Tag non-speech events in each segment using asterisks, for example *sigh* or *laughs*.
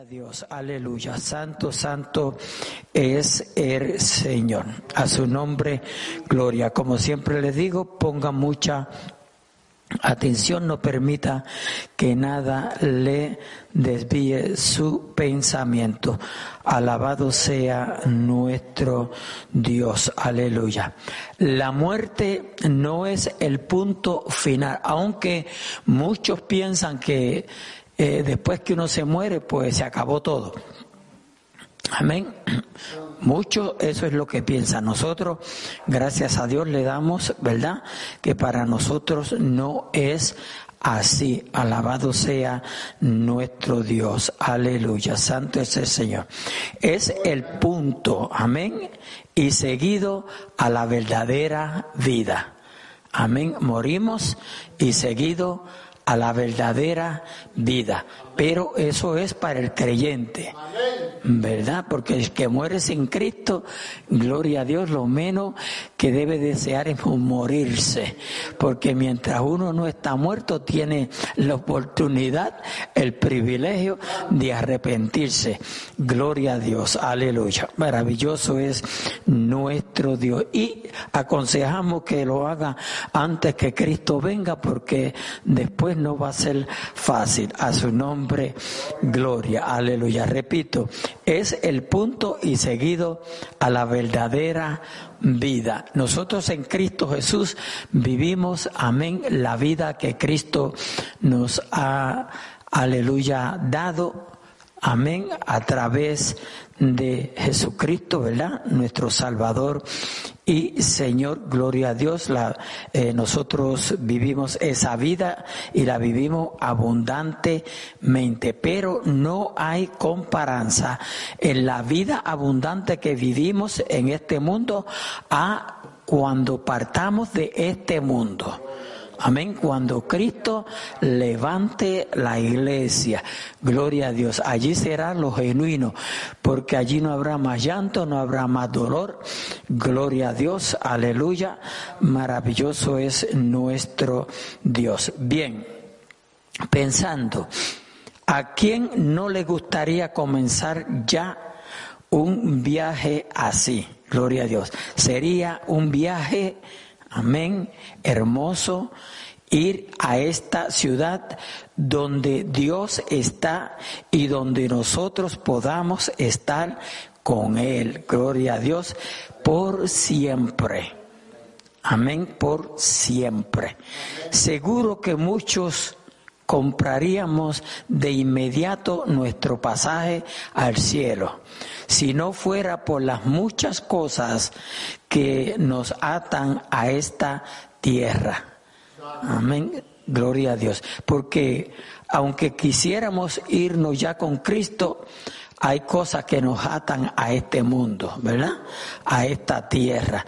Dios, aleluya. Santo, santo es el Señor. A su nombre, gloria. Como siempre les digo, ponga mucha atención, no permita que nada le desvíe su pensamiento. Alabado sea nuestro Dios, aleluya. La muerte no es el punto final, aunque muchos piensan que eh, después que uno se muere, pues se acabó todo. Amén. *clears throat* Mucho eso es lo que piensa. Nosotros, gracias a Dios, le damos, ¿verdad? Que para nosotros no es así. Alabado sea nuestro Dios. Aleluya. Santo es el Señor. Es el punto. Amén. Y seguido a la verdadera vida. Amén. Morimos y seguido a la verdadera vida. Pero eso es para el creyente. ¿Verdad? Porque el que muere sin Cristo, gloria a Dios, lo menos que debe desear es morirse. Porque mientras uno no está muerto, tiene la oportunidad, el privilegio de arrepentirse. Gloria a Dios. Aleluya. Maravilloso es nuestro Dios. Y aconsejamos que lo haga antes que Cristo venga, porque después no va a ser fácil. A su nombre gloria. Aleluya. Repito, es el punto y seguido a la verdadera vida. Nosotros en Cristo Jesús vivimos, amén, la vida que Cristo nos ha, aleluya, dado, amén, a través de Jesucristo, ¿verdad? Nuestro Salvador y Señor, gloria a Dios, la, eh, nosotros vivimos esa vida y la vivimos abundantemente, pero no hay comparanza en la vida abundante que vivimos en este mundo a cuando partamos de este mundo. Amén. Cuando Cristo levante la iglesia, gloria a Dios, allí será lo genuino, porque allí no habrá más llanto, no habrá más dolor. Gloria a Dios, aleluya. Maravilloso es nuestro Dios. Bien, pensando, ¿a quién no le gustaría comenzar ya un viaje así? Gloria a Dios. Sería un viaje Amén. Hermoso ir a esta ciudad donde Dios está y donde nosotros podamos estar con Él. Gloria a Dios por siempre. Amén, por siempre. Seguro que muchos compraríamos de inmediato nuestro pasaje al cielo, si no fuera por las muchas cosas que nos atan a esta tierra. Amén. Gloria a Dios. Porque aunque quisiéramos irnos ya con Cristo, hay cosas que nos atan a este mundo, ¿verdad? A esta tierra.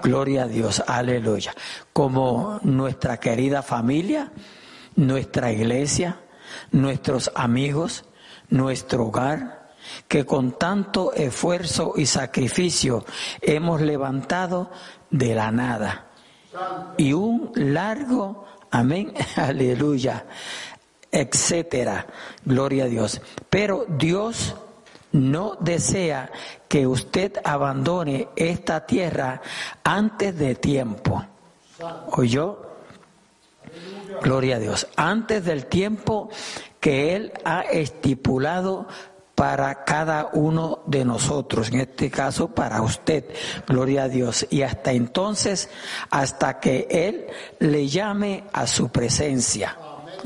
Gloria a Dios, aleluya. Como nuestra querida familia, nuestra iglesia, nuestros amigos, nuestro hogar, que con tanto esfuerzo y sacrificio hemos levantado de la nada. Y un largo, amén, *laughs* aleluya, etcétera, gloria a Dios. Pero Dios no desea que usted abandone esta tierra antes de tiempo. ¿Oyó? Gloria a Dios. Antes del tiempo que Él ha estipulado para cada uno de nosotros, en este caso para usted, gloria a Dios, y hasta entonces, hasta que Él le llame a su presencia.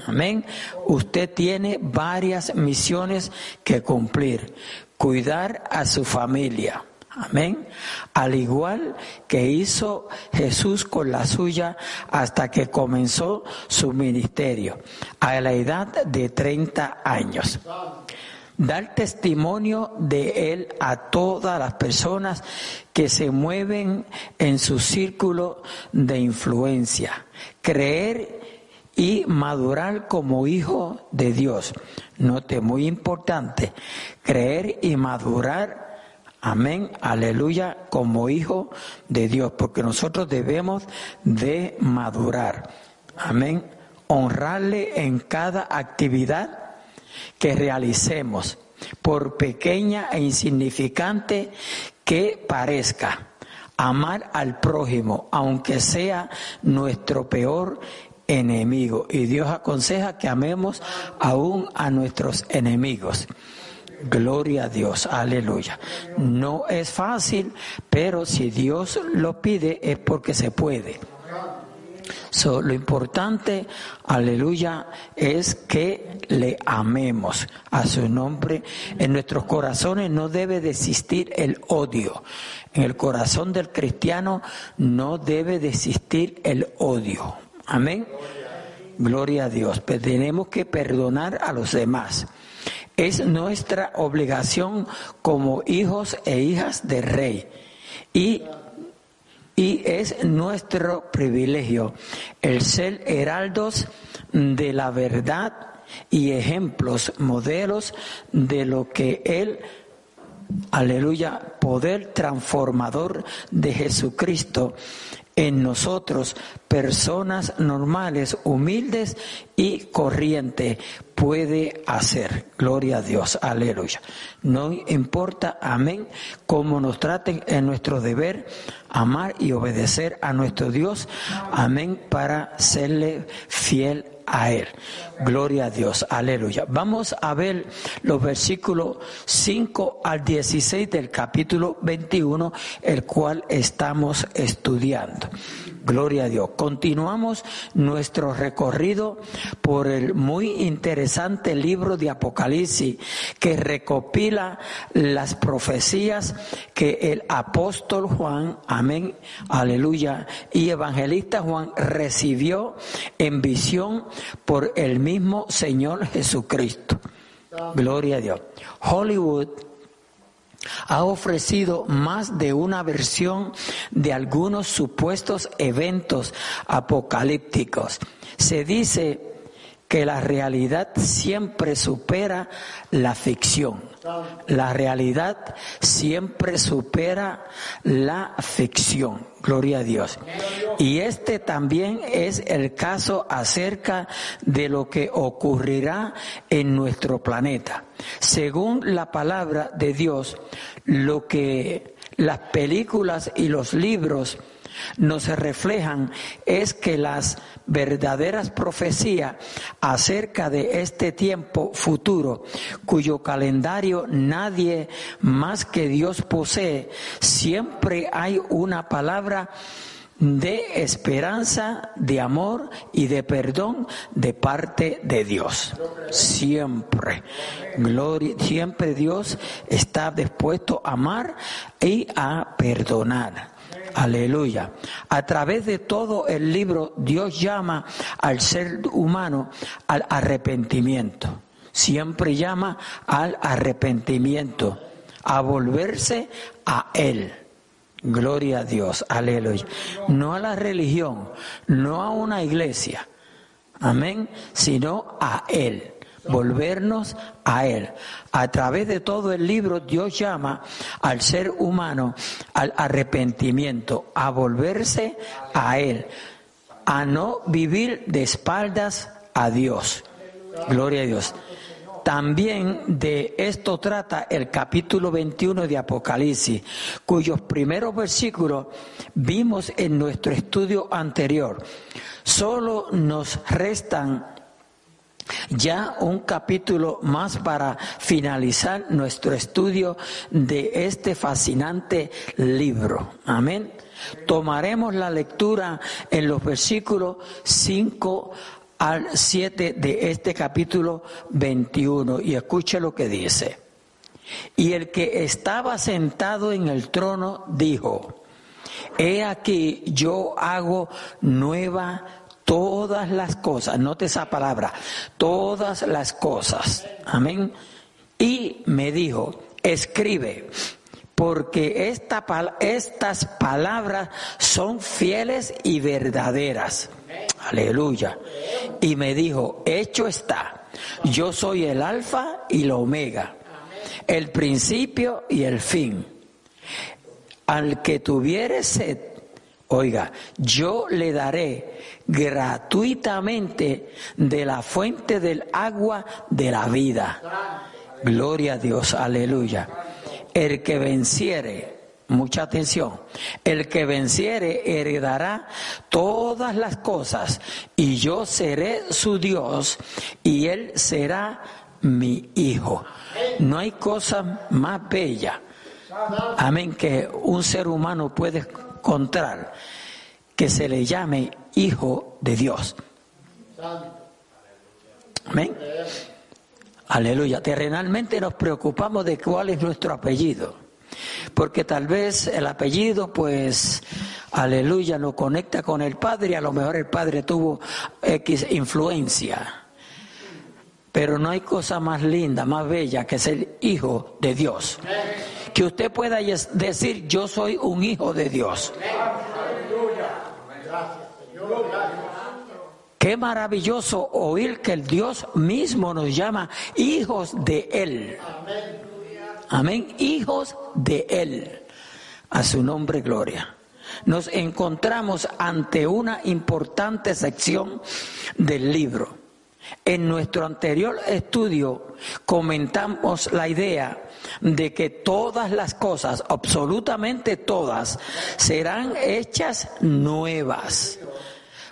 Amén. Usted tiene varias misiones que cumplir. Cuidar a su familia Amén. Al igual que hizo Jesús con la suya hasta que comenzó su ministerio, a la edad de 30 años. Dar testimonio de Él a todas las personas que se mueven en su círculo de influencia. Creer y madurar como hijo de Dios. Note, muy importante, creer y madurar Amén, aleluya, como hijo de Dios, porque nosotros debemos de madurar. Amén, honrarle en cada actividad que realicemos, por pequeña e insignificante que parezca, amar al prójimo, aunque sea nuestro peor enemigo. Y Dios aconseja que amemos aún a nuestros enemigos. Gloria a Dios, aleluya. No es fácil, pero si Dios lo pide es porque se puede. lo importante, aleluya, es que le amemos a su nombre. En nuestros corazones no debe de existir el odio. En el corazón del cristiano no debe de existir el odio. Amén. Gloria a Dios. Pero tenemos que perdonar a los demás. Es nuestra obligación como hijos e hijas del rey. Y, y es nuestro privilegio el ser heraldos de la verdad y ejemplos, modelos de lo que Él, aleluya, poder transformador de Jesucristo en nosotros, personas normales, humildes y corrientes, puede hacer. Gloria a Dios, aleluya. No importa, amén, cómo nos traten en nuestro deber, amar y obedecer a nuestro Dios, amén, para serle fiel a Él. Gloria a Dios, aleluya. Vamos a ver los versículos 5 al 16 del capítulo 21, el cual estamos estudiando. Gloria a Dios. Continuamos nuestro recorrido por el muy interesante libro de Apocalipsis que recopila las profecías que el apóstol Juan, amén, aleluya, y evangelista Juan recibió en visión por el mismo Señor Jesucristo. Gloria a Dios. Hollywood ha ofrecido más de una versión de algunos supuestos eventos apocalípticos. Se dice que la realidad siempre supera la ficción. La realidad siempre supera la ficción. Gloria a Dios. Y este también es el caso acerca de lo que ocurrirá en nuestro planeta. Según la palabra de Dios, lo que las películas y los libros nos reflejan es que las verdaderas profecías acerca de este tiempo futuro, cuyo calendario nadie más que Dios posee, siempre hay una palabra de esperanza, de amor y de perdón de parte de Dios. Siempre. Gloria, siempre Dios está dispuesto a amar y a perdonar. Aleluya. A través de todo el libro, Dios llama al ser humano al arrepentimiento. Siempre llama al arrepentimiento, a volverse a Él. Gloria a Dios, aleluya. No a la religión, no a una iglesia, amén, sino a Él volvernos a Él. A través de todo el libro Dios llama al ser humano al arrepentimiento, a volverse a Él, a no vivir de espaldas a Dios. Gloria a Dios. También de esto trata el capítulo 21 de Apocalipsis, cuyos primeros versículos vimos en nuestro estudio anterior. Solo nos restan ya un capítulo más para finalizar nuestro estudio de este fascinante libro. Amén. Tomaremos la lectura en los versículos 5 al 7 de este capítulo 21 y escuche lo que dice. Y el que estaba sentado en el trono dijo, he aquí yo hago nueva todas las cosas, note esa palabra, todas las cosas. Amén. Y me dijo, escribe, porque esta, estas palabras son fieles y verdaderas. Aleluya. Y me dijo, hecho está, yo soy el alfa y la omega, el principio y el fin. Al que tuviere sed, Oiga, yo le daré gratuitamente de la fuente del agua de la vida. Gloria a Dios, aleluya. El que venciere, mucha atención, el que venciere heredará todas las cosas y yo seré su Dios y él será mi hijo. No hay cosa más bella, amén, que un ser humano puede encontrar que se le llame hijo de Dios. Amén. Aleluya. Terrenalmente nos preocupamos de cuál es nuestro apellido. Porque tal vez el apellido, pues, aleluya, nos conecta con el Padre a lo mejor el Padre tuvo X influencia. Pero no hay cosa más linda, más bella que ser hijo de Dios. Que usted pueda decir, yo soy un hijo de Dios. Qué maravilloso oír que el Dios mismo nos llama hijos de Él. Amén. Hijos de Él. A su nombre, gloria. Nos encontramos ante una importante sección del libro. En nuestro anterior estudio comentamos la idea de que todas las cosas, absolutamente todas, serán hechas nuevas,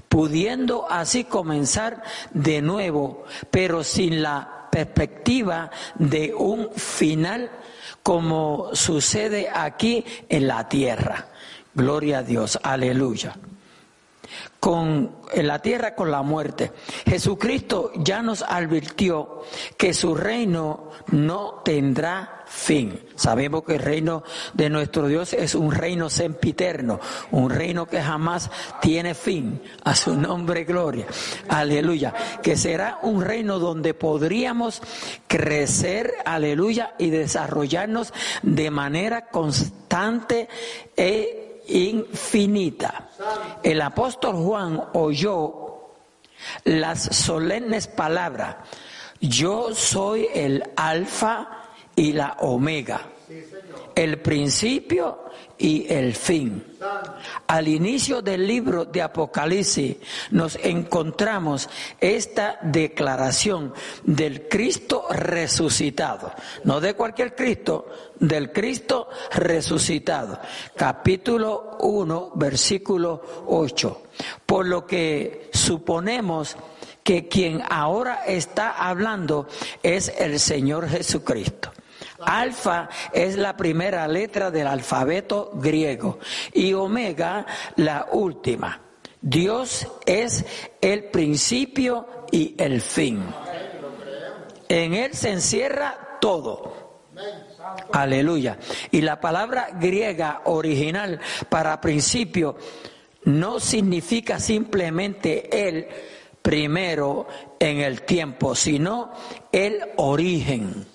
pudiendo así comenzar de nuevo, pero sin la perspectiva de un final como sucede aquí en la tierra. Gloria a Dios, aleluya con en la tierra con la muerte. Jesucristo ya nos advirtió que su reino no tendrá fin. Sabemos que el reino de nuestro Dios es un reino sempiterno, un reino que jamás tiene fin. A su nombre gloria. Aleluya. Que será un reino donde podríamos crecer, aleluya, y desarrollarnos de manera constante e infinita. El apóstol Juan oyó las solemnes palabras, yo soy el alfa y la omega, el principio y el fin. Al inicio del libro de Apocalipsis nos encontramos esta declaración del Cristo resucitado, no de cualquier Cristo, del Cristo resucitado. Capítulo 1, versículo 8. Por lo que suponemos que quien ahora está hablando es el Señor Jesucristo. Alfa es la primera letra del alfabeto griego y omega la última. Dios es el principio y el fin. En Él se encierra todo. Aleluya. Y la palabra griega original para principio no significa simplemente Él primero en el tiempo, sino el origen.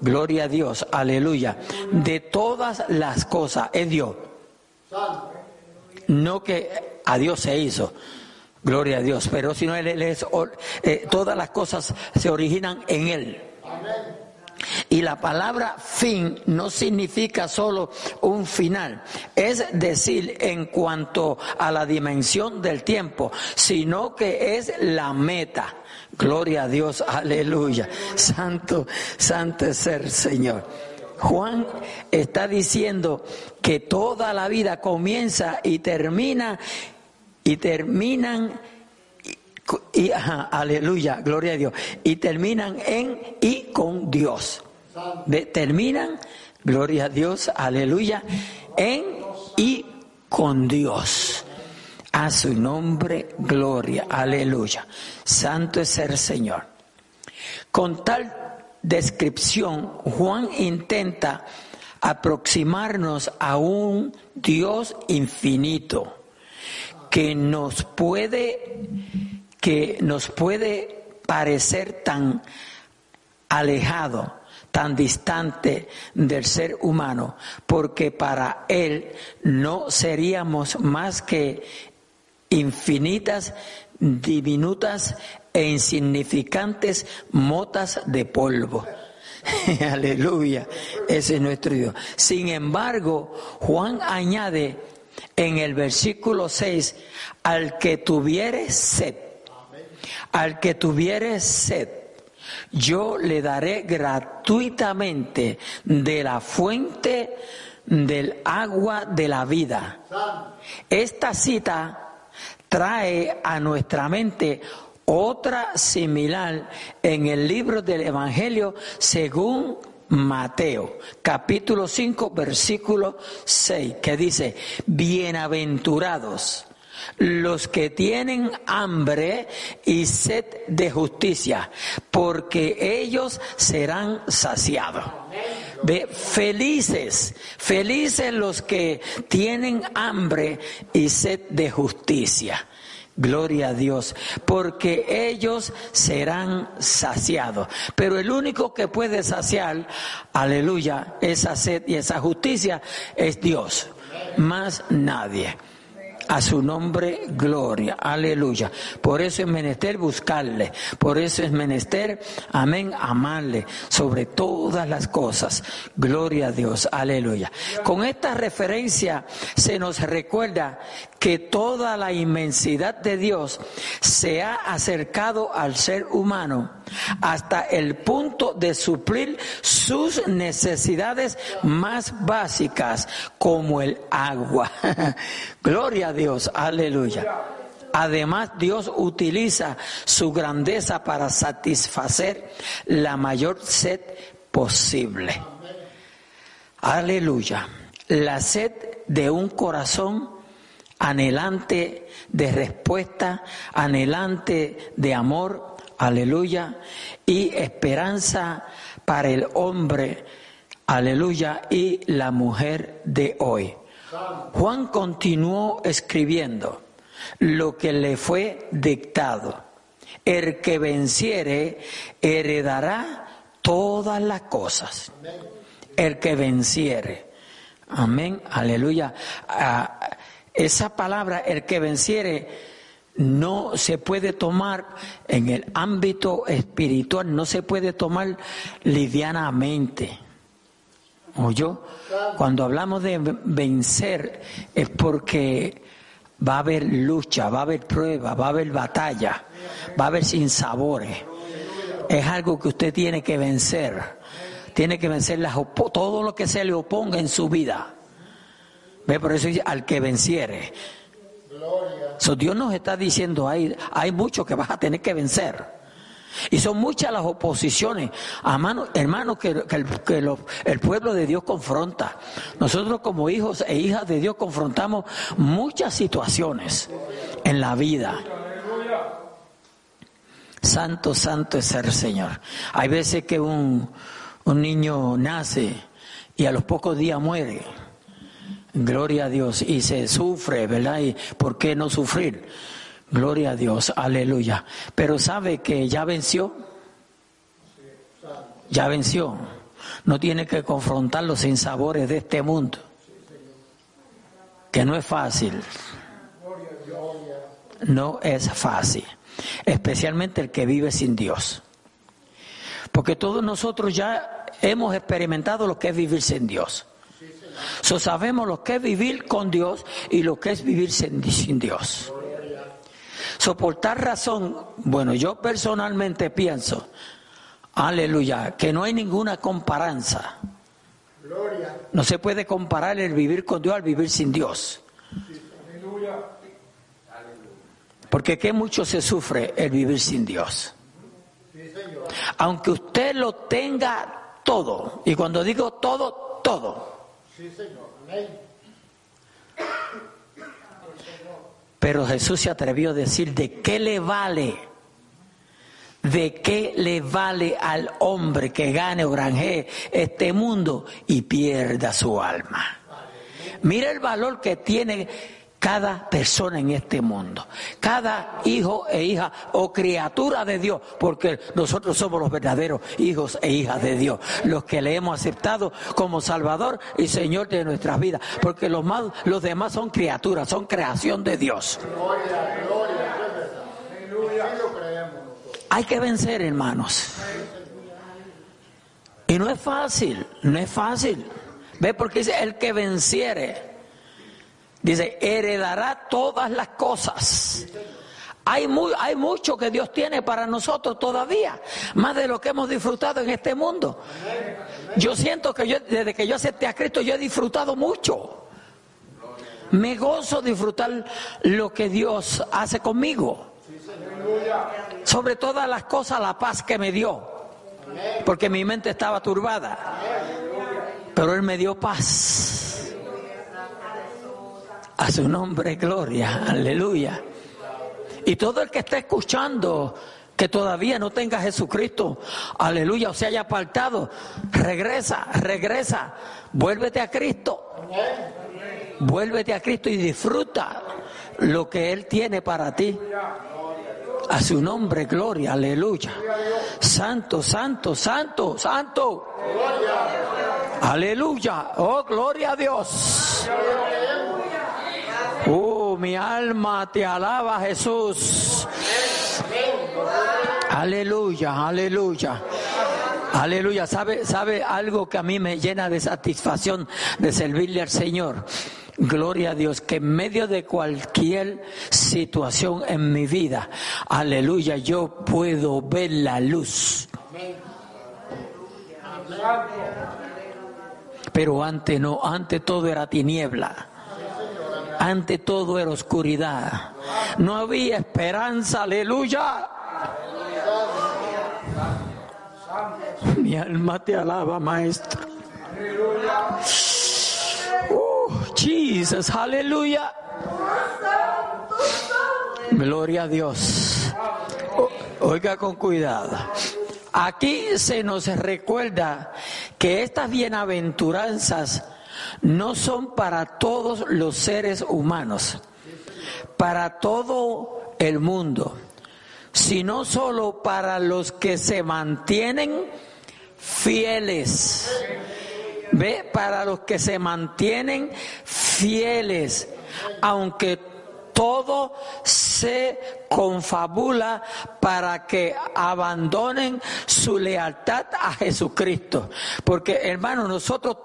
Gloria a Dios, aleluya. De todas las cosas es Dios. No que a Dios se hizo. Gloria a Dios, pero si no Él, es, eh, todas las cosas se originan en Él. Y la palabra fin no significa solo un final, es decir, en cuanto a la dimensión del tiempo, sino que es la meta. Gloria a Dios, aleluya. Santo, santo es el Señor. Juan está diciendo que toda la vida comienza y termina y terminan y, aleluya, gloria a Dios. Y terminan en y con Dios. terminan, gloria a Dios, aleluya, en y con Dios. A su nombre, gloria, aleluya. Santo es el Señor. Con tal descripción, Juan intenta aproximarnos a un Dios infinito que nos puede que nos puede parecer tan alejado, tan distante del ser humano, porque para Él no seríamos más que infinitas, diminutas e insignificantes motas de polvo. *laughs* Aleluya, ese es nuestro Dios. Sin embargo, Juan añade en el versículo 6, al que tuviere sed, al que tuviere sed, yo le daré gratuitamente de la fuente del agua de la vida. Esta cita trae a nuestra mente otra similar en el libro del Evangelio según Mateo, capítulo 5, versículo 6, que dice, bienaventurados los que tienen hambre y sed de justicia, porque ellos serán saciados. Ve, felices, felices los que tienen hambre y sed de justicia. Gloria a Dios, porque ellos serán saciados. Pero el único que puede saciar, aleluya, esa sed y esa justicia es Dios, más nadie. A su nombre, gloria, aleluya. Por eso es menester buscarle, por eso es menester, amén, amarle sobre todas las cosas. Gloria a Dios, aleluya. Con esta referencia se nos recuerda que toda la inmensidad de Dios se ha acercado al ser humano hasta el punto de suplir sus necesidades más básicas como el agua. *laughs* Gloria a Dios, aleluya. Además, Dios utiliza su grandeza para satisfacer la mayor sed posible. Aleluya. La sed de un corazón anhelante de respuesta, anhelante de amor, aleluya, y esperanza para el hombre, aleluya, y la mujer de hoy. Juan continuó escribiendo lo que le fue dictado. El que venciere heredará todas las cosas. El que venciere. Amén, aleluya. Ah, esa palabra, el que venciere, no se puede tomar en el ámbito espiritual, no se puede tomar livianamente. ¿O yo? Cuando hablamos de vencer es porque va a haber lucha, va a haber prueba, va a haber batalla, va a haber sinsabores. Es algo que usted tiene que vencer. Tiene que vencer todo lo que se le oponga en su vida. ¿Ve? Por eso dice, al que venciere. So, Dios nos está diciendo, hay, hay mucho que vas a tener que vencer. Y son muchas las oposiciones, hermanos, hermano, que, el, que el pueblo de Dios confronta. Nosotros como hijos e hijas de Dios confrontamos muchas situaciones en la vida. Santo, santo es el Señor. Hay veces que un, un niño nace y a los pocos días muere. Gloria a Dios. Y se sufre, ¿verdad? ¿Y por qué no sufrir? Gloria a Dios, aleluya. Pero sabe que ya venció. Ya venció. No tiene que confrontar los sinsabores de este mundo. Que no es fácil. No es fácil. Especialmente el que vive sin Dios. Porque todos nosotros ya hemos experimentado lo que es vivir sin Dios. So sabemos lo que es vivir con Dios y lo que es vivir sin, Dios. So por tal razón, bueno, yo personalmente pienso, aleluya, que no hay ninguna comparanza. No se puede comparar el vivir con Dios al vivir sin Dios. Porque qué mucho se sufre el vivir sin Dios. Aunque usted lo tenga todo, y cuando digo todo, todo. Pero Jesús se atrevió a decir, ¿de qué le vale? ¿De qué le vale al hombre que gane o granjee este mundo y pierda su alma? Mira el valor que tiene cada persona en este mundo, cada hijo e hija o criatura de Dios, porque nosotros somos los verdaderos hijos e hijas de Dios, los que le hemos aceptado como Salvador y Señor de nuestras vidas, porque los, más, los demás son criaturas, son creación de Dios. Hay que vencer, hermanos. Y no es fácil, no es fácil. ¿Ve? Porque dice el que venciere Dice, heredará todas las cosas. Hay, muy, hay mucho que Dios tiene para nosotros todavía, más de lo que hemos disfrutado en este mundo. Yo siento que yo, desde que yo acepté a Cristo, yo he disfrutado mucho. Me gozo disfrutar lo que Dios hace conmigo. Sobre todas las cosas, la paz que me dio. Porque mi mente estaba turbada. Pero Él me dio paz. A su nombre, gloria. Aleluya. Y todo el que esté escuchando que todavía no tenga Jesucristo, aleluya, o se haya apartado, regresa, regresa, vuélvete a Cristo. Vuélvete a Cristo y disfruta lo que Él tiene para ti. A su nombre, gloria, aleluya. Santo, santo, santo, santo. Aleluya. Oh, gloria a Dios. Mi alma te alaba, Jesús. Aleluya, aleluya. Aleluya. ¿Sabe, ¿Sabe algo que a mí me llena de satisfacción de servirle al Señor? Gloria a Dios, que en medio de cualquier situación en mi vida, aleluya, yo puedo ver la luz. Pero antes no, antes todo era tiniebla. Ante todo era oscuridad. No había esperanza, aleluya. Mi alma te alaba, maestro. Oh, Jesus, aleluya. Gloria a Dios. Oiga con cuidado. Aquí se nos recuerda que estas bienaventuranzas no son para todos los seres humanos, para todo el mundo, sino solo para los que se mantienen fieles. Ve, para los que se mantienen fieles, aunque todo se confabula para que abandonen su lealtad a Jesucristo. Porque hermano, nosotros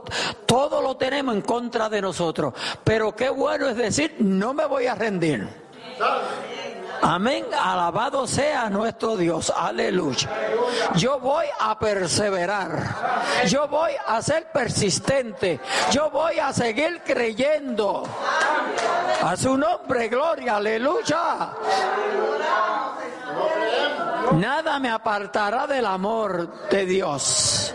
todo lo tenemos en contra de nosotros. Pero qué bueno es decir, no me voy a rendir. Amén. Alabado sea nuestro Dios. Aleluya. Yo voy a perseverar. Yo voy a ser persistente. Yo voy a seguir creyendo. A su nombre, gloria. Aleluya. Nada me apartará del amor de Dios.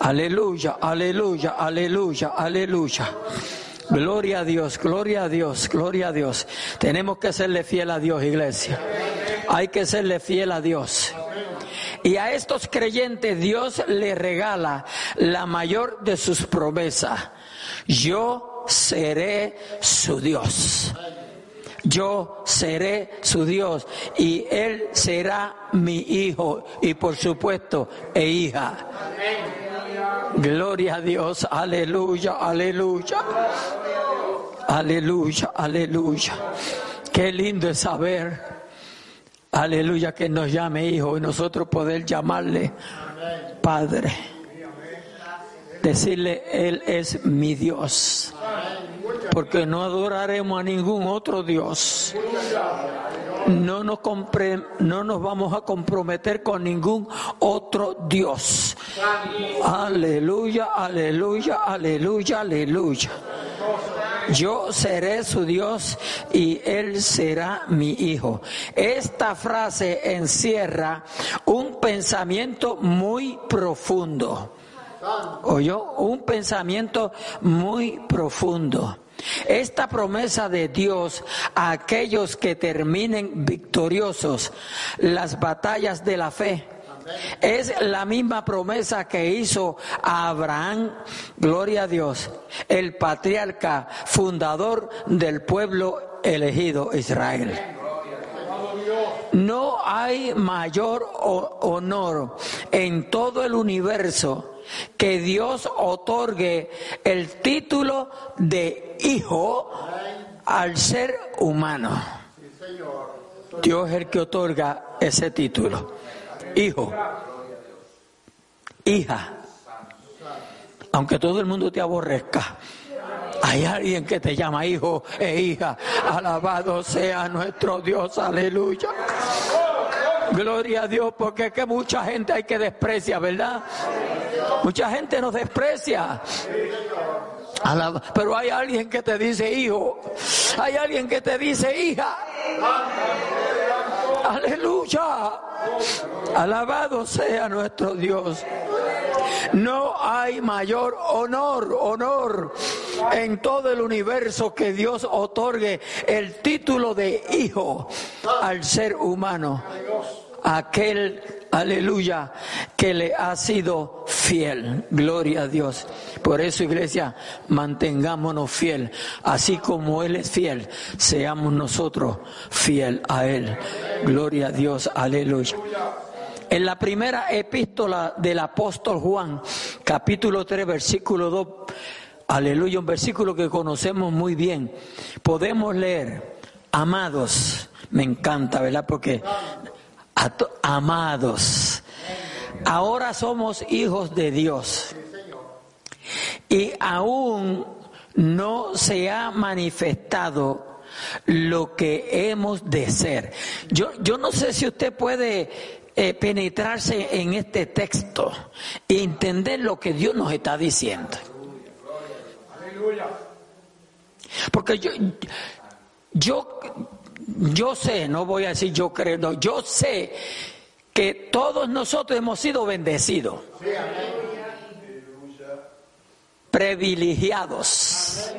Aleluya, aleluya, aleluya, aleluya. Gloria a Dios, gloria a Dios, gloria a Dios. Tenemos que serle fiel a Dios, iglesia. Hay que serle fiel a Dios. Y a estos creyentes Dios le regala la mayor de sus promesas. Yo seré su Dios. Yo seré su Dios y Él será mi hijo y por supuesto e hija. Gloria a Dios, aleluya, aleluya. Aleluya, aleluya. Qué lindo es saber, aleluya, que nos llame hijo y nosotros poder llamarle Padre. Decirle, Él es mi Dios. Porque no adoraremos a ningún otro Dios no nos, no nos vamos a comprometer con ningún otro Dios. Aleluya, aleluya, aleluya, aleluya. Yo seré su Dios y Él será mi hijo. Esta frase encierra un pensamiento muy profundo. ¿Oyó? Un pensamiento muy profundo. Esta promesa de Dios a aquellos que terminen victoriosos las batallas de la fe. Es la misma promesa que hizo a Abraham, gloria a Dios, el patriarca fundador del pueblo elegido Israel. No hay mayor honor en todo el universo que Dios otorgue el título de hijo al ser humano. Dios es el que otorga ese título. Hijo. Hija. Aunque todo el mundo te aborrezca. Hay alguien que te llama hijo e hija. Alabado sea nuestro Dios. Aleluya. Gloria a Dios, porque es que mucha gente hay que desprecia, ¿verdad? Mucha gente nos desprecia. Pero hay alguien que te dice hijo, hay alguien que te dice hija. Aleluya. Alabado sea nuestro Dios. No hay mayor honor, honor en todo el universo que Dios otorgue el título de hijo al ser humano. Aquel, aleluya, que le ha sido fiel. Gloria a Dios. Por eso, iglesia, mantengámonos fiel. Así como Él es fiel, seamos nosotros fiel a Él. Gloria a Dios. Aleluya. En la primera epístola del apóstol Juan, capítulo 3, versículo 2, aleluya, un versículo que conocemos muy bien, podemos leer, amados, me encanta, ¿verdad? Porque, amados, ahora somos hijos de Dios y aún no se ha manifestado lo que hemos de ser. Yo, yo no sé si usted puede eh, penetrarse en este texto y entender lo que Dios nos está diciendo. Porque yo, yo, yo sé, no voy a decir yo creo, yo sé que todos nosotros hemos sido bendecidos, privilegiados.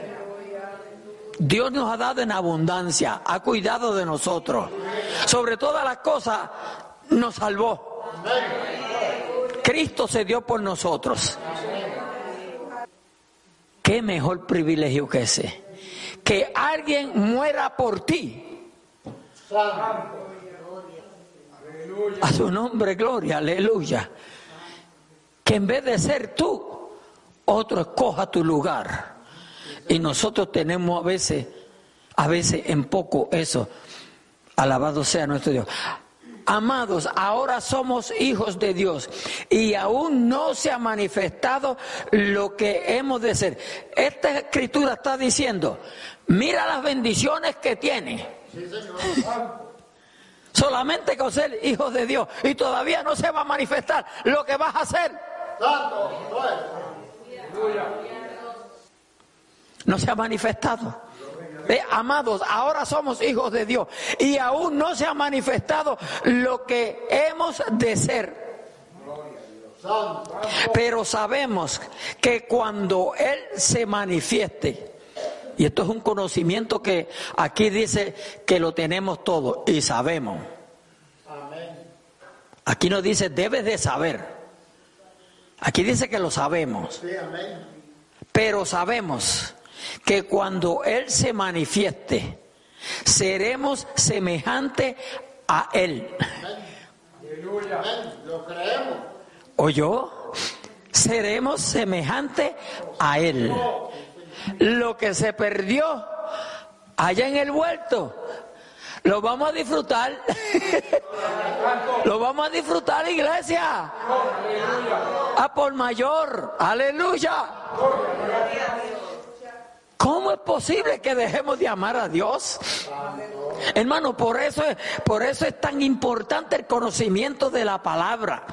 Dios nos ha dado en abundancia, ha cuidado de nosotros. Sobre todas las cosas, nos salvó. Cristo se dio por nosotros. ¿Qué mejor privilegio que ese? Que alguien muera por ti. A su nombre, gloria, aleluya. Que en vez de ser tú, otro escoja tu lugar. Y nosotros tenemos a veces, a veces en poco eso. Alabado sea nuestro Dios. Amados, ahora somos hijos de Dios y aún no se ha manifestado lo que hemos de ser. Esta escritura está diciendo, mira las bendiciones que tiene. Solamente con ser hijos de Dios. Y todavía no se va a manifestar lo que vas a hacer. No se ha manifestado. Amados, ahora somos hijos de Dios. Y aún no se ha manifestado lo que hemos de ser. Pero sabemos que cuando Él se manifieste, y esto es un conocimiento que aquí dice que lo tenemos todo y sabemos. Aquí no dice debes de saber. Aquí dice que lo sabemos. Pero sabemos que cuando Él se manifieste, seremos semejantes a Él. Lo creemos. ¿O yo? Seremos semejantes a Él. Lo que se perdió allá en el huerto, lo vamos a disfrutar. *laughs* lo vamos a disfrutar, iglesia. A por mayor. Aleluya. ¿Cómo es posible que dejemos de amar a Dios? Hermano, por eso, es, por eso es tan importante el conocimiento de la palabra.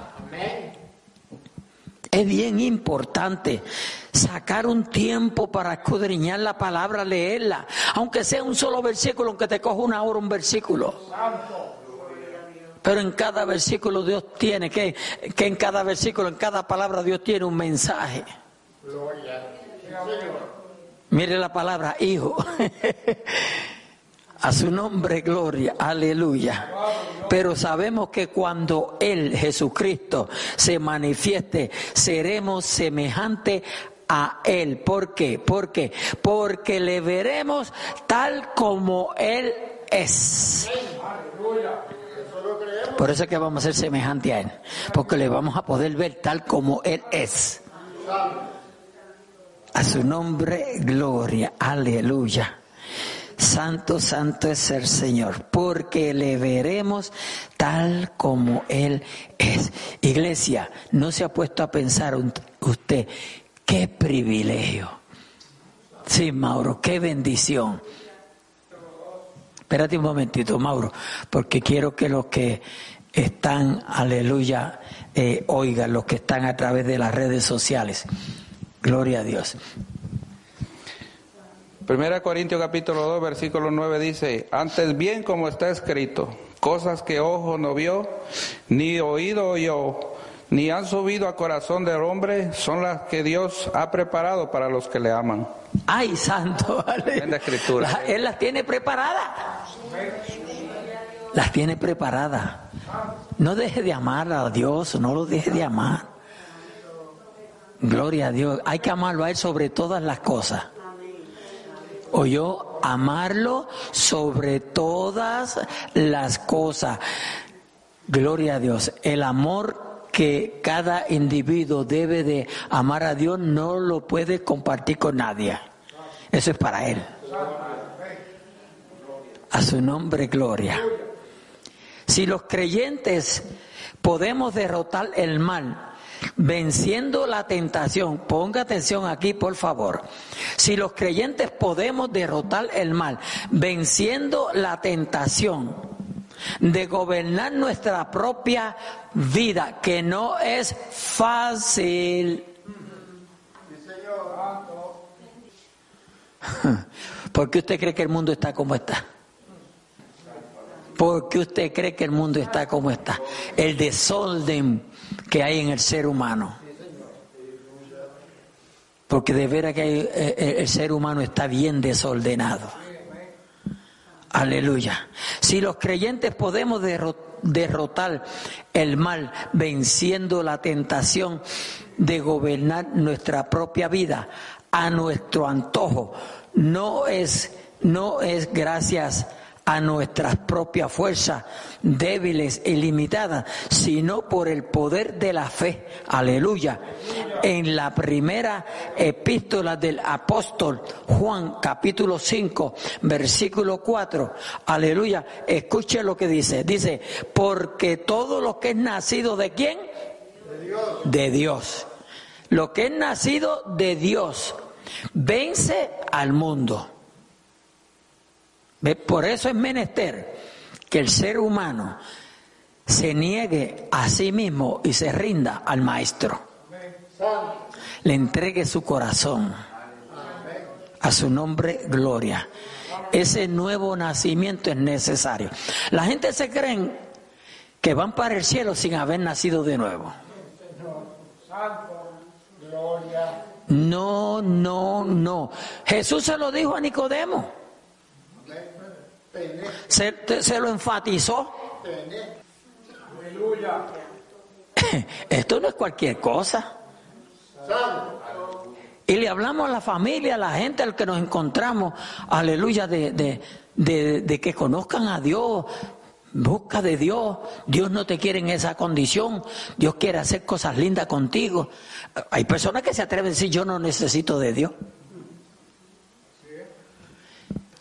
Es bien importante sacar un tiempo para escudriñar la palabra, leerla, aunque sea un solo versículo, aunque te coja una hora un versículo. Pero en cada versículo Dios tiene, que, que en cada versículo, en cada palabra Dios tiene un mensaje. Mire la palabra hijo. *laughs* A su nombre, gloria, aleluya. Pero sabemos que cuando Él, Jesucristo, se manifieste, seremos semejantes a Él. ¿Por qué? ¿Por qué? Porque le veremos tal como Él es. Por eso es que vamos a ser semejantes a Él. Porque le vamos a poder ver tal como Él es. A su nombre, gloria, aleluya. Santo, santo es el Señor, porque le veremos tal como Él es. Iglesia, no se ha puesto a pensar usted, qué privilegio Sí, Mauro, qué bendición. Espérate un momentito, Mauro, porque quiero que los que están, aleluya, eh, oigan, los que están a través de las redes sociales. Gloria a Dios. Primera Corintios capítulo 2, versículo 9 dice, antes bien como está escrito, cosas que ojo no vio, ni oído oyó, ni han subido a corazón del hombre, son las que Dios ha preparado para los que le aman. Ay, santo, *laughs* la escritura. La- él las tiene preparadas. Las tiene preparadas. No deje de amar a Dios, no lo deje de amar. Gloria a Dios. Hay que amarlo a Él sobre todas las cosas. O yo amarlo sobre todas las cosas. Gloria a Dios. El amor que cada individuo debe de amar a Dios no lo puede compartir con nadie. Eso es para Él. A su nombre, gloria. Si los creyentes podemos derrotar el mal, venciendo la tentación, ponga atención aquí, por favor. Si los creyentes podemos derrotar el mal, venciendo la tentación de gobernar nuestra propia vida, que no es fácil. *laughs* ¿Por qué usted cree que el mundo está como está? ¿Por qué usted cree que el mundo está como está? El desorden que hay en el ser humano. Porque de veras que hay- eh, eh, el ser humano está bien desordenado. Aleluya. Si los creyentes podemos derro- derrotar el mal venciendo la tentación de gobernar nuestra propia vida a nuestro antojo, no es, no es gracias a nuestras propias fuerzas débiles y limitadas, sino por el poder de la fe. Aleluya. En la primera epístola del apóstol Juan, capítulo 5, versículo 4. Aleluya. Escuche lo que dice. Dice, porque todo lo que es nacido de quién? De Dios. Lo que es nacido de Dios vence al mundo. Por eso es menester que el ser humano se niegue a sí mismo y se rinda al maestro. Le entregue su corazón. A su nombre, gloria. Ese nuevo nacimiento es necesario. La gente se creen que van para el cielo sin haber nacido de nuevo. No, no, no. Jesús se lo dijo a Nicodemo. Se, lo enfatizó. *laughs* Esto no es cualquier cosa. Y le hablamos a la familia, a la gente al que nos encontramos, aleluya, de, de, de- de que conozcan a Dios, busca de Dios. Dios no te quiere en esa condición, Dios quiere hacer cosas lindas contigo. Hay personas que se atreven a decir, yo no necesito de Dios.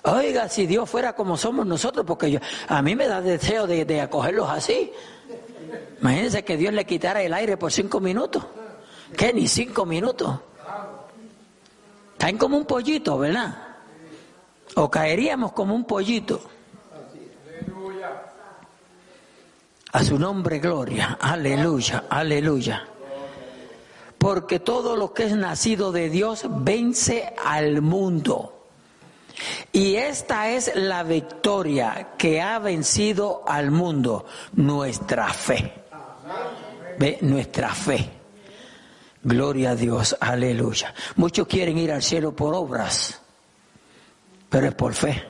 Oiga, si Dios fuera como somos nosotros, porque yo, a mí me da deseo de, de acogerlos así. Imagínense que Dios le quitara el aire por cinco minutos. ¿Qué? Ni cinco minutos. Caen como un pollito, ¿verdad? O caeríamos como un pollito. A su nombre, gloria. Aleluya, aleluya. Porque todo lo que es nacido de Dios vence al mundo. Y esta es la victoria que ha vencido al mundo, nuestra fe. ¿Ve? Nuestra fe. Gloria a Dios, aleluya. Muchos quieren ir al cielo por obras, pero es por fe.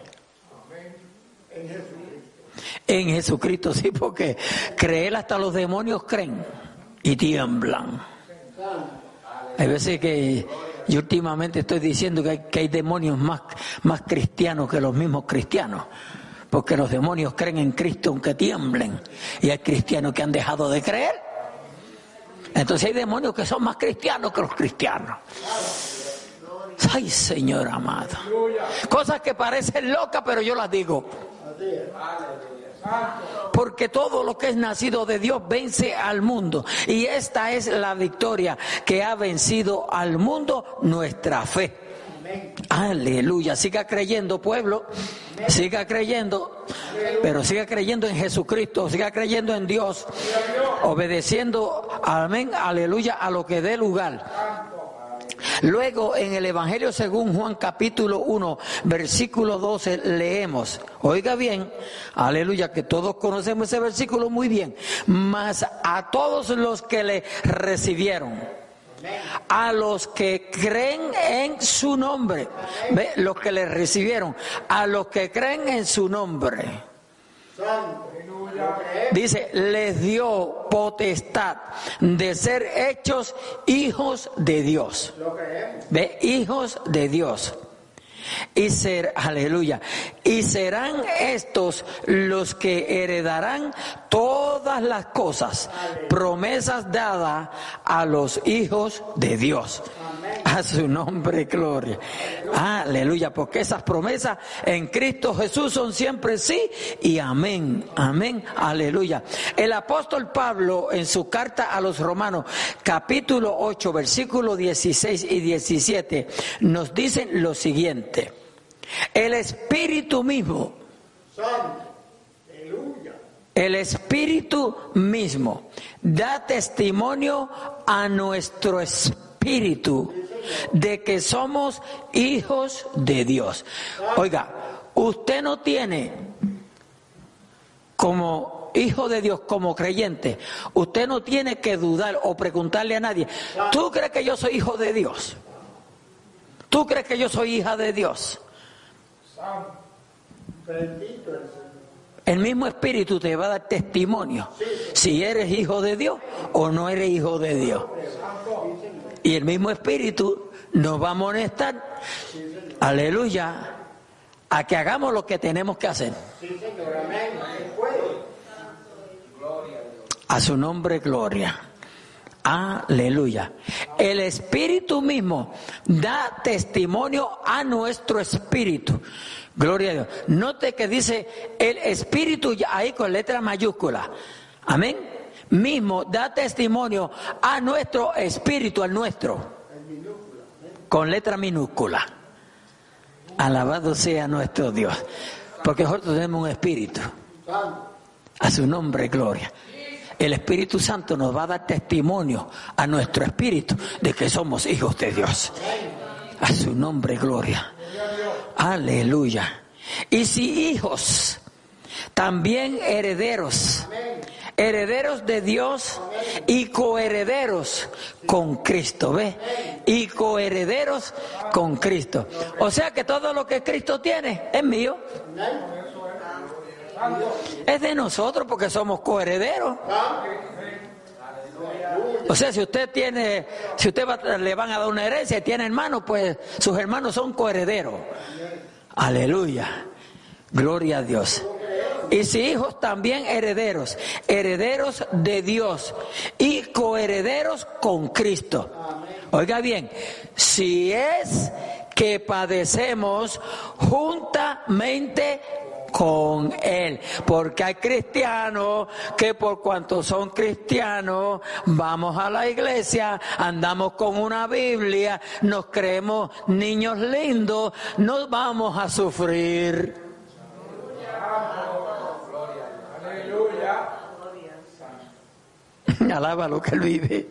En Jesucristo, sí, porque creer hasta los demonios creen y tiemblan. Hay veces que yo últimamente estoy diciendo que hay, que hay demonios más, más cristianos que los mismos cristianos. Porque los demonios creen en Cristo aunque tiemblen. Y hay cristianos que han dejado de creer. Entonces hay demonios que son más cristianos que los cristianos. Ay, Señor amado. Cosas que parecen locas, pero yo las digo. Porque todo lo que es nacido de Dios vence al mundo. Y esta es la victoria que ha vencido al mundo, nuestra fe. Aleluya. Siga creyendo, pueblo. Siga creyendo. Pero siga creyendo en Jesucristo. Siga creyendo en Dios. Obedeciendo, amén, aleluya, a lo que dé lugar. Luego en el Evangelio según Juan capítulo 1, versículo 12 leemos, oiga bien, aleluya, que todos conocemos ese versículo muy bien, mas a todos los que le recibieron, a los que creen en su nombre, ¿ve? los que le recibieron, a los que creen en su nombre. Dice, les dio potestad de ser hechos hijos de Dios. ¿Ve? Hijos de Dios. Y ser, aleluya, y serán estos los que heredarán todas las cosas, promesas dadas a los hijos de Dios. A su nombre, gloria. Aleluya, porque esas promesas en Cristo Jesús son siempre sí y amén, amén, aleluya. El apóstol Pablo en su carta a los romanos, capítulo 8, versículo 16 y 17, nos dicen lo siguiente. El Espíritu mismo. El Espíritu mismo da testimonio a nuestro espíritu de que somos hijos de Dios. Oiga, usted no tiene como hijo de Dios, como creyente, usted no tiene que dudar o preguntarle a nadie, ¿tú crees que yo soy hijo de Dios? ¿Tú crees que yo soy hija de Dios? El mismo espíritu te va a dar testimonio si eres hijo de Dios o no eres hijo de Dios. Y el mismo espíritu nos va a amonestar, aleluya, a que hagamos lo que tenemos que hacer. A su nombre, gloria. Aleluya. El Espíritu mismo da testimonio a nuestro espíritu. Gloria a Dios. Note que dice el Espíritu ahí con letra mayúscula. Amén. Mismo da testimonio a nuestro espíritu, al nuestro. Con letra minúscula. Alabado sea nuestro Dios. Porque nosotros tenemos un espíritu. A su nombre, gloria el Espíritu Santo nos va a dar testimonio a nuestro espíritu de que somos hijos de Dios. A su nombre, gloria. Aleluya. Y si hijos, también herederos. Herederos de Dios y coherederos con Cristo, ¿ve? Y coherederos con Cristo. O sea que todo lo que Cristo tiene es mío. Es de nosotros porque somos coherederos. O sea, si usted tiene, si usted le van a dar una herencia y tiene hermanos, pues sus hermanos son coherederos. Aleluya. Gloria a Dios. Y si hijos también herederos, herederos de Dios y coherederos con Cristo. Oiga bien, si es que padecemos juntamente con Él. Porque hay cristianos que por cuanto son cristianos, vamos a la iglesia, andamos con una Biblia, nos creemos niños lindos, nos vamos a sufrir. *laughs* Alaba lo que él vive.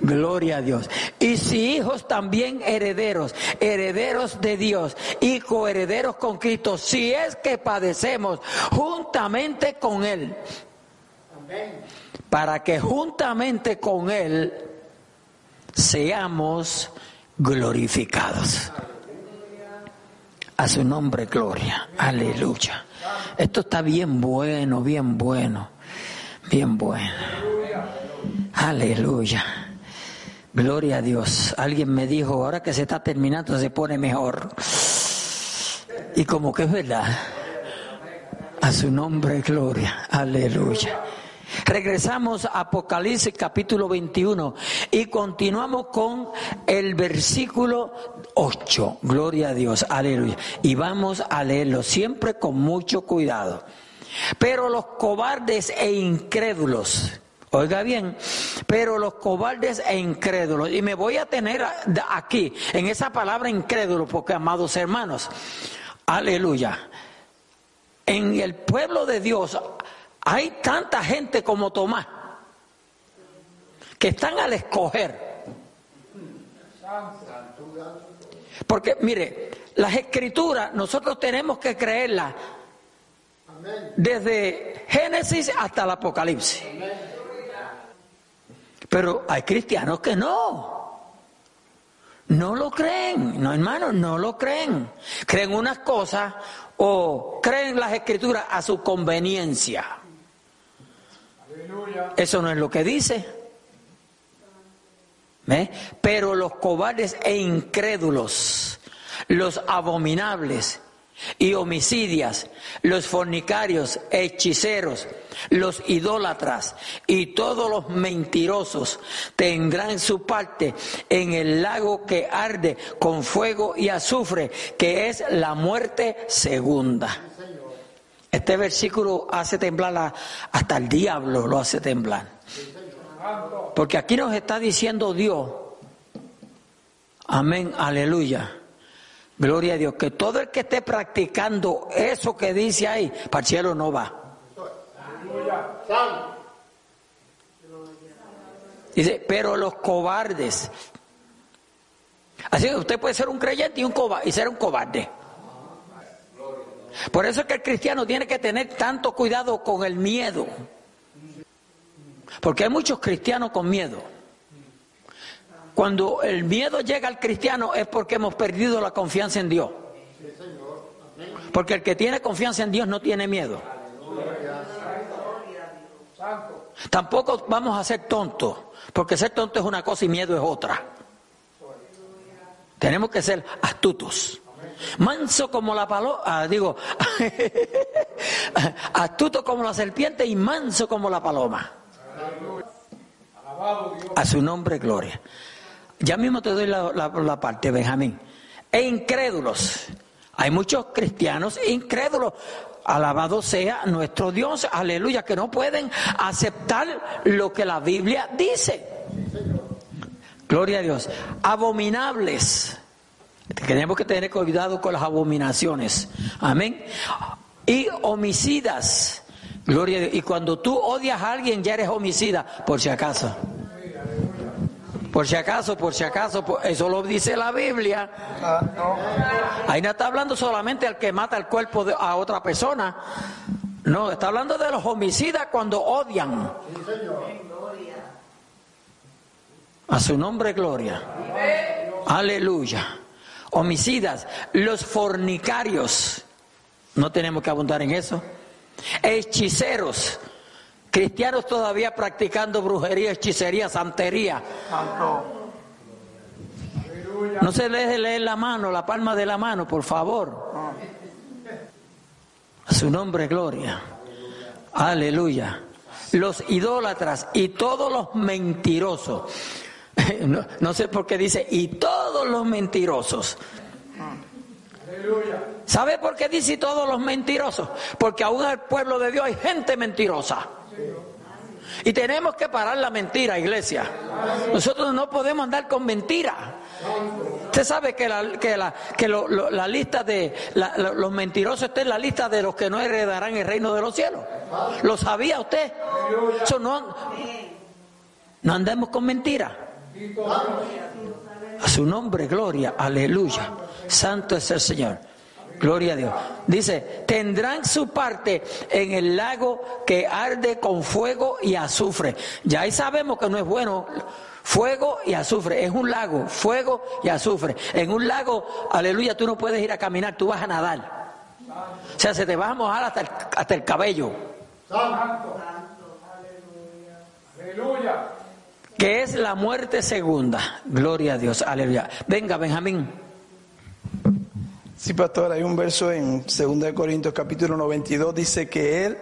Gloria a Dios. Y si hijos también herederos, herederos de Dios y coherederos con Cristo, si es que padecemos juntamente con Él, para que juntamente con Él seamos glorificados. A su nombre, gloria. Aleluya. Esto está bien bueno, bien bueno, bien bueno. Aleluya. Gloria a Dios. Alguien me dijo, ahora que se está terminando se pone mejor. Y como que es verdad. A su nombre, gloria. Aleluya. Regresamos a Apocalipsis capítulo 21 y continuamos con el versículo 8. Gloria a Dios. Aleluya. Y vamos a leerlo siempre con mucho cuidado. Pero los cobardes e incrédulos Oiga bien, pero los cobardes e incrédulos, y me voy a tener aquí, en esa palabra incrédulo, porque amados hermanos, aleluya, en el pueblo de Dios hay tanta gente como Tomás, que están al escoger. Porque mire, las escrituras nosotros tenemos que creerlas desde Génesis hasta el Apocalipsis. Pero hay cristianos que no. No lo creen, no hermanos, no lo creen. Creen unas cosas o creen las escrituras a su conveniencia. Eso no es lo que dice. Pero los cobardes e incrédulos, los abominables, y homicidias, los fornicarios, hechiceros, los idólatras y todos los mentirosos tendrán su parte en el lago que arde con fuego y azufre, que es la muerte segunda. Este versículo hace temblar hasta el diablo, lo hace temblar. Porque aquí nos está diciendo Dios, amén, aleluya Gloria a Dios, que todo el que esté practicando eso que dice ahí, para el cielo no va. Dice, pero los cobardes. Así que usted puede ser un creyente y, un y ser un cobarde. Por eso es que el cristiano tiene que tener tanto cuidado con el miedo. Porque hay muchos cristianos con miedo. Cuando el miedo llega al cristiano es porque hemos perdido la confianza en Dios. Porque el que tiene confianza en Dios no tiene miedo. Tampoco vamos a ser tontos, porque ser tonto es una cosa y miedo es otra. Tenemos que ser astutos. Manso como la paloma, ah, digo, *laughs* astuto como la serpiente y manso como la paloma. A su nombre, gloria. Ya mismo te doy la, parte, Benjamín. E incrédulos. Hay muchos cristianos incrédulos. Alabado sea nuestro Dios, aleluya, que no pueden aceptar lo que la Biblia dice. Gloria a Dios. Abominables. Tenemos que tener cuidado con las abominaciones. Amén. Y homicidas. Gloria a Dios. Y cuando tú odias a alguien, ya eres homicida, por si acaso. Por si acaso, por si acaso, eso lo dice la Biblia. Ahí no está hablando solamente al que mata el cuerpo de, a otra persona. No, está hablando de los homicidas cuando odian. A su nombre, gloria. Aleluya. Homicidas, los fornicarios. No tenemos que abundar en eso. Hechiceros Cristianos todavía practicando brujería, hechicería, santería. No se deje leer la mano, la palma de la mano, por favor. A su nombre, gloria. Aleluya. Los idólatras y todos los mentirosos. *laughs* No, sé por qué dice, y todos los mentirosos. ¿Sabe por qué dice todos los mentirosos? Porque aún al pueblo de Dios hay gente mentirosa. Y tenemos que parar la mentira, iglesia. Nosotros no podemos andar con mentira. Usted sabe que la, que la, que la lista de los mentirosos está en la lista de los que no heredarán el reino de los cielos. ¿Lo sabía usted? Eso no, no andemos con mentira. A su nombre, gloria, aleluya. Santo es el Señor. Gloria a Dios. Dice, tendrán su parte en el lago que arde con fuego y azufre. Ya ahí sabemos que no es bueno. Fuego y azufre. Es un lago, fuego y azufre. En un lago, aleluya, tú no puedes ir a caminar, tú vas a nadar. O sea, se te va a mojar hasta el, hasta el cabello. Santo. Aleluya. Que es la muerte segunda. Gloria a Dios. Aleluya. Venga, Benjamín. Sí, pastor, hay un verso en 2 Corintios capítulo 92, dice que Él,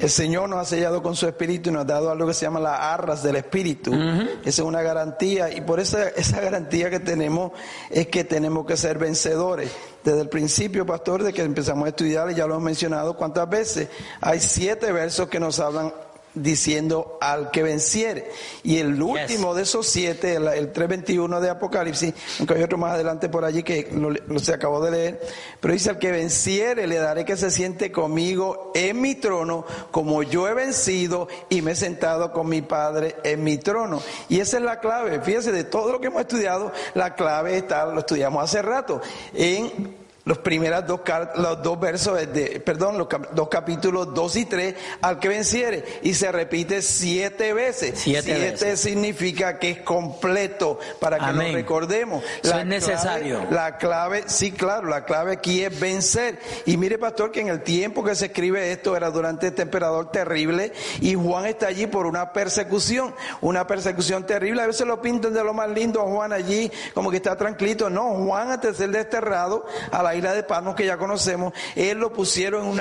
el Señor nos ha sellado con su espíritu y nos ha dado algo que se llama las arras del espíritu. Esa es una garantía y por esa, esa garantía que tenemos es que tenemos que ser vencedores. Desde el principio, pastor, de que empezamos a estudiar, y ya lo hemos mencionado cuántas veces, hay siete versos que nos hablan diciendo al que venciere. Y el último de esos siete, el, el 3.21 de Apocalipsis, aunque hay otro más adelante por allí que lo, lo se acabó de leer, pero dice al que venciere le daré que se siente conmigo en mi trono, como yo he vencido y me he sentado con mi Padre en mi trono. Y esa es la clave, fíjese, de todo lo que hemos estudiado, la clave está, lo estudiamos hace rato, en los primeros dos, los dos versos, de, perdón, los dos capítulos 2 y 3, al que venciere, y se repite siete veces. Siete, significa que es completo, para que nos recordemos. La es necesario. la clave, sí, claro, la clave aquí es vencer. Y mire, pastor, que en el tiempo que se escribe esto era durante este emperador terrible, y Juan está allí por una persecución, una persecución terrible. A veces lo pintan de lo más lindo a Juan allí, como que está tranquilo. No, Juan antes de ser desterrado a la isla de Pano que ya conocemos, él lo pusieron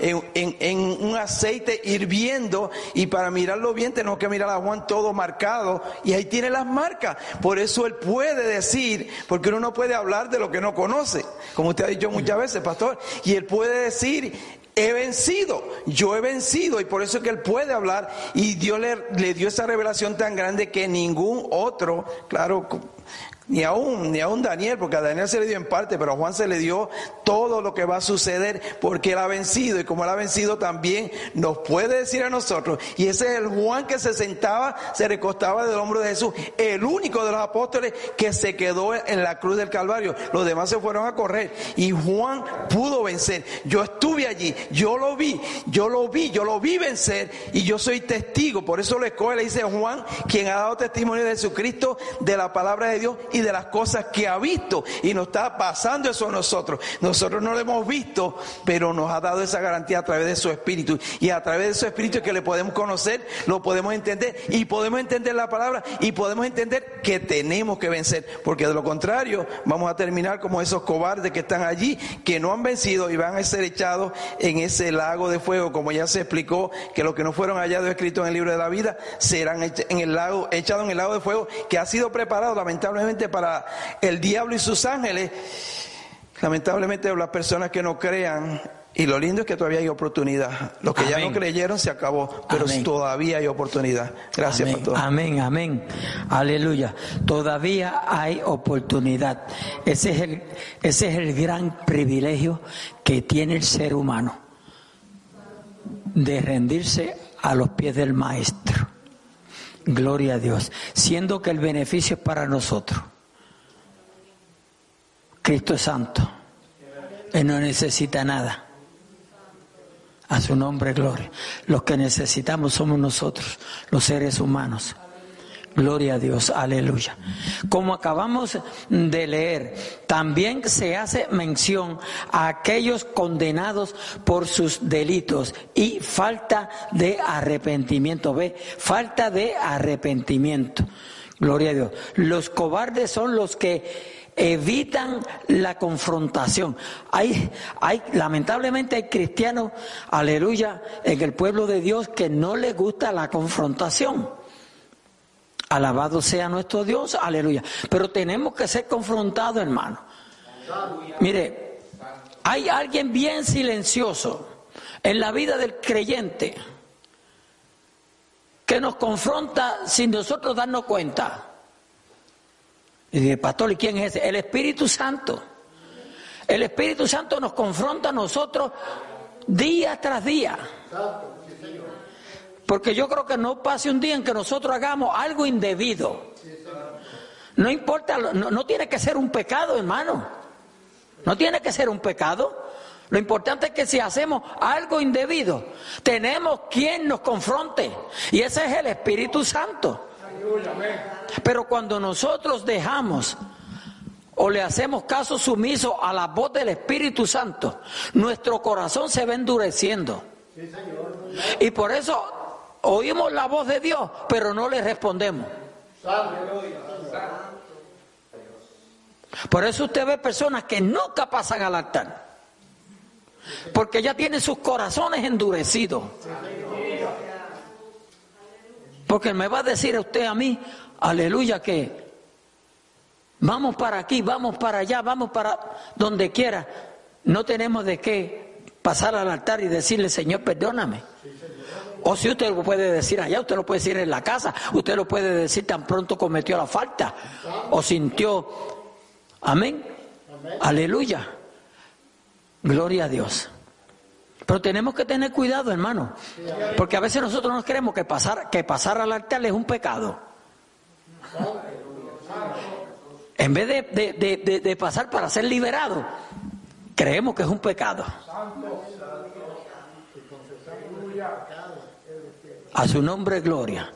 en, un aceite hirviendo y para mirarlo bien tenemos que mirar a Juan todo marcado y ahí tiene las marcas. Por eso él puede decir, porque uno no puede hablar de lo que no conoce, como usted ha dicho muchas veces, pastor, y él puede decir, he vencido, yo he vencido y por eso es que él puede hablar y Dios le, dio esa revelación tan grande que ningún otro, claro, ni aún, ni aún Daniel, porque a Daniel se le dio en parte, pero a Juan se le dio todo lo que va a suceder porque él ha vencido y como él ha vencido también nos puede decir a nosotros. Y ese es el Juan que se sentaba, se recostaba del hombro de Jesús, el único de los apóstoles que se quedó en la cruz del Calvario. Los demás se fueron a correr y Juan pudo vencer. Yo estuve allí, yo lo vi, yo lo vi, yo lo vi vencer y yo soy testigo. Por eso le escoge, le dice Juan, quien ha dado testimonio de Jesucristo, de la palabra de Dios y de las cosas que ha visto. Y nos está pasando eso a nosotros. Nosotros no lo hemos visto, pero nos ha dado esa garantía a través de su espíritu. Y a través de su espíritu que le podemos conocer, lo podemos entender y podemos entender la palabra y podemos entender que tenemos que vencer. Porque de lo contrario, vamos a terminar como esos cobardes que están allí, que no han vencido y van a ser echados en ese lago de fuego, como ya se explicó, que los que no fueron hallados escritos en el libro de la vida serán en el lago, echados en el lago de fuego que ha sido preparado lamentablemente para el diablo y sus ángeles. Lamentablemente las personas que no crean, y lo lindo es que todavía hay oportunidad. Los que ya no creyeron se acabó, pero todavía hay oportunidad. Gracias, amén. pastor. Amén, amén. Aleluya. Todavía hay oportunidad. Ese es el, ese es el gran privilegio que tiene el ser humano de rendirse a los pies del Maestro. Gloria a Dios. Siendo que el beneficio es para nosotros. Cristo es santo. Él no necesita nada. A su nombre, gloria. Los que necesitamos somos nosotros, los seres humanos. Gloria a Dios, aleluya. Como acabamos de leer, también se hace mención a aquellos condenados por sus delitos y falta de arrepentimiento. Ve, falta de arrepentimiento. Gloria a Dios. Los cobardes son los que evitan la confrontación. Hay, hay, lamentablemente hay cristianos, aleluya, en el pueblo de Dios que no les gusta la confrontación. Alabado sea nuestro Dios, aleluya. Pero tenemos que ser confrontados, hermano. Mire, hay alguien bien silencioso en la vida del creyente que nos confronta sin nosotros darnos cuenta. Y dice, pastor, ¿y quién es ese? El Espíritu Santo. El Espíritu Santo nos confronta a nosotros día tras día. Porque yo creo que no pase un día en que nosotros hagamos algo indebido. No importa, no, no tiene que ser un pecado, hermano. No tiene que ser un pecado. Lo importante es que si hacemos algo indebido, tenemos quien nos confronte. Y ese es el Espíritu Santo. Pero cuando nosotros dejamos o le hacemos caso sumiso a la voz del Espíritu Santo, nuestro corazón se va endureciendo. Y por eso oímos la voz de Dios, pero no le respondemos. Por eso usted ve personas que nunca pasan al altar, porque ya tienen sus corazones endurecidos. Porque me va a decir usted a mí, aleluya, que vamos para aquí, vamos para allá, vamos para donde quiera. No tenemos de qué pasar al altar y decirle, Señor, perdóname. O si usted lo puede decir allá, usted lo puede decir en la casa, usted lo puede decir tan pronto cometió la falta o sintió. Amén. Aleluya. Gloria a Dios. Pero tenemos que tener cuidado, hermano, porque a veces nosotros nos creemos que pasar, que pasar al altar es un pecado. En vez de, de pasar para ser liberado, creemos que es un pecado. A su nombre, gloria.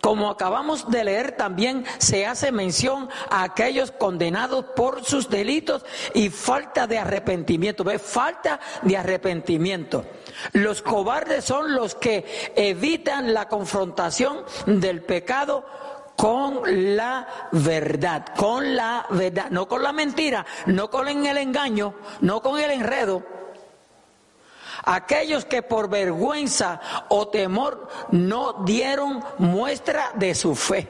Como acabamos de leer, también se hace mención a aquellos condenados por sus delitos y falta de arrepentimiento. ¿Ve? Falta de arrepentimiento. Los cobardes son los que evitan la confrontación del pecado con la verdad, con la verdad, no con la mentira, no con el engaño, no con el enredo, aquellos que por vergüenza o temor no dieron muestra de su fe,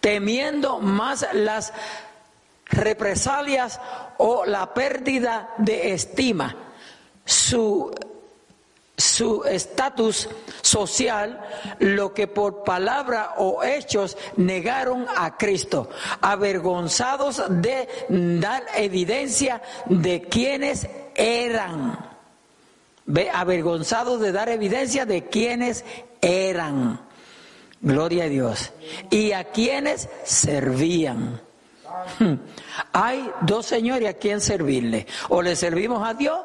temiendo más las represalias o la pérdida de estima, su su estatus social, lo que por palabra o hechos negaron a Cristo, avergonzados de dar evidencia de quienes eran avergonzados de dar evidencia de quienes eran. Gloria a Dios. Y a quienes servían. *laughs* Hay dos señores a quien servirle. O le servimos a Dios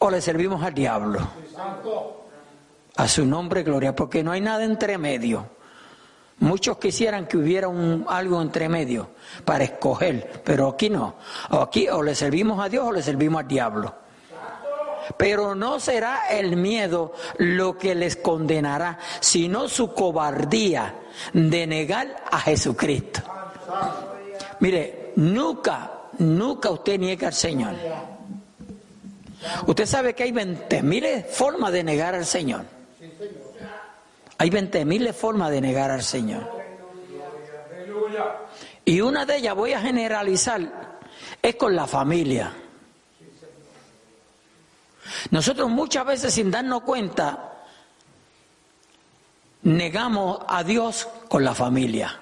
o le servimos al diablo. A su nombre, gloria, porque no hay nada entre medio. Muchos quisieran que hubiera un, algo entre medio para escoger, pero aquí no. Aquí o le servimos a Dios o le servimos al diablo. Pero no será el miedo lo que les condenará, sino su cobardía de negar a Jesucristo. Mire, nunca, nunca usted niega al Señor. Usted sabe que hay 20 miles formas de negar al Señor. Hay 20 miles formas de negar al Señor. Y una de ellas, voy a generalizar, es con la familia. Nosotros muchas veces sin darnos cuenta negamos a Dios con la familia.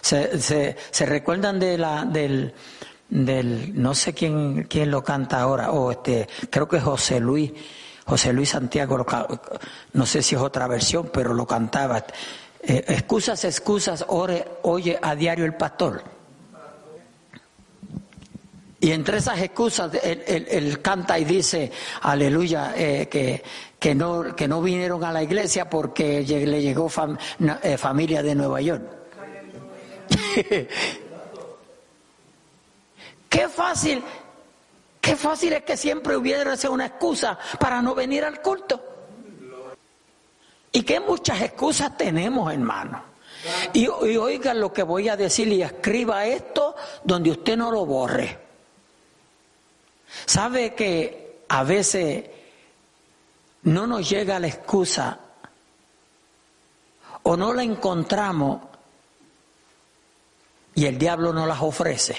Se, recuerdan de la, del, del, no sé quién, quién lo canta ahora, o este, creo que José Luis, José Luis Santiago, no sé si es otra versión, pero lo cantaba. Eh, excusas, excusas, oye a diario el pastor. Y entre esas excusas, él, canta y dice, aleluya, eh, que, que, no, que no vinieron a la iglesia porque le llegó eh, familia de Nueva York. *laughs* qué fácil, qué fácil es que siempre hubiera sido una excusa para no venir al culto. Y qué muchas excusas tenemos, hermano. Y, y oiga lo que voy a decir y escriba esto donde usted no lo borre. ¿Sabe que a veces no nos llega la excusa o no la encontramos y el diablo no las ofrece?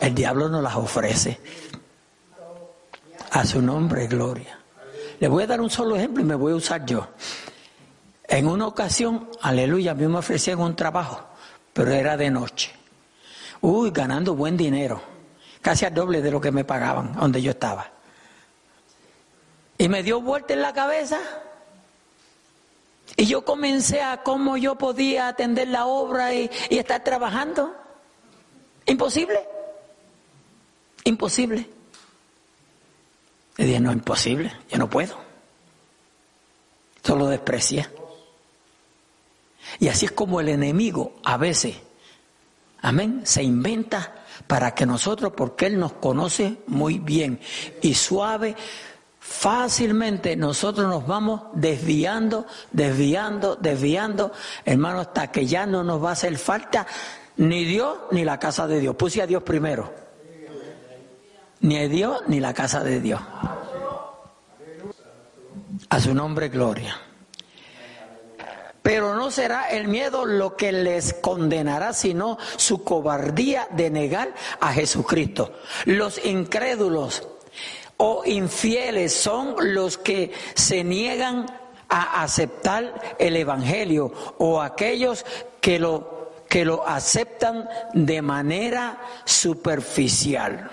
El diablo no las ofrece. A su nombre, gloria. Le voy a dar un solo ejemplo y me voy a usar yo. En una ocasión, aleluya, a mí me ofrecían un trabajo, pero era de noche. Uy, ganando buen dinero, casi al doble de lo que me pagaban donde yo estaba. Y me dio vuelta en la cabeza. Y yo comencé a cómo yo podía atender la obra y, estar trabajando. Imposible. Imposible. Y dije, no, imposible, yo no puedo. Solo desprecia. Y así es como el enemigo a veces, amén, se inventa para que nosotros, porque Él nos conoce muy bien y suave, fácilmente nosotros nos vamos desviando, desviando, desviando, hermano, hasta que ya no nos va a hacer falta ni Dios ni la casa de Dios. Puse a Dios primero. Ni a Dios ni la casa de Dios. A su nombre, gloria. Pero no será el miedo lo que les condenará, sino su cobardía de negar a Jesucristo. Los incrédulos o infieles son los que se niegan a aceptar el Evangelio o aquellos que lo, que lo aceptan de manera superficial.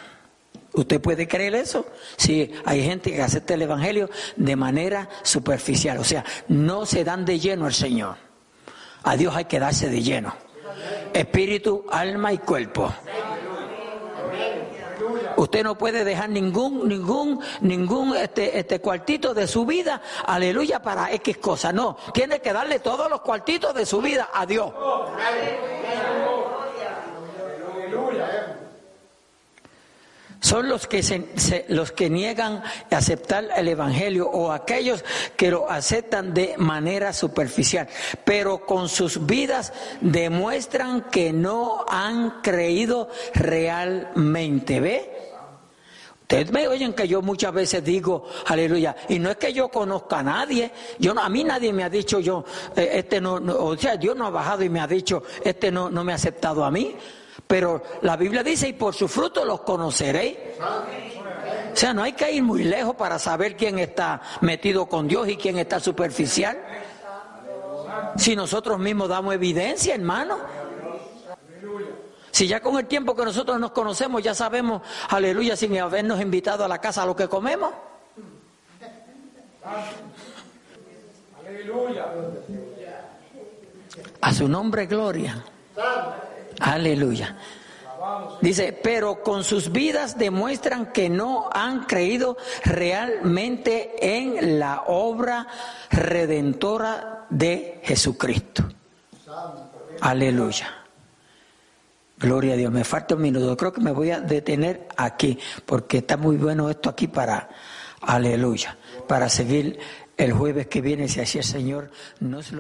¿Usted puede creer eso? Sí, hay gente que acepta el Evangelio de manera superficial, o sea, no se dan de lleno al Señor. A Dios hay que darse de lleno. Espíritu, alma y cuerpo. Usted no puede dejar ningún, ningún, ningún este, este cuartito de su vida, aleluya, para X cosa. No, tiene que darle todos los cuartitos de su vida a Dios. Son los que, se, los que niegan aceptar el Evangelio o aquellos que lo aceptan de manera superficial, pero con sus vidas demuestran que no han creído realmente. ¿Ve? Ustedes me oyen que yo muchas veces digo, aleluya, y no es que yo conozca a nadie, yo a mí nadie me ha dicho yo, eh, este no, o sea, Dios no ha bajado y me ha dicho, este no, no me ha aceptado a mí. Pero la Biblia dice, y por su fruto los conoceréis. O sea, no hay que ir muy lejos para saber quién está metido con Dios y quién está superficial. Si nosotros mismos damos evidencia, hermano. Si ya con el tiempo que nosotros nos conocemos ya sabemos, aleluya, sin habernos invitado a la casa a lo que comemos. A su nombre, gloria. Aleluya. Dice, pero con sus vidas demuestran que no han creído realmente en la obra redentora de Jesucristo. Aleluya. Gloria a Dios. Me falta un minuto. Creo que me voy a detener aquí porque está muy bueno esto aquí para, aleluya, para seguir el jueves que viene si así el Señor nos lo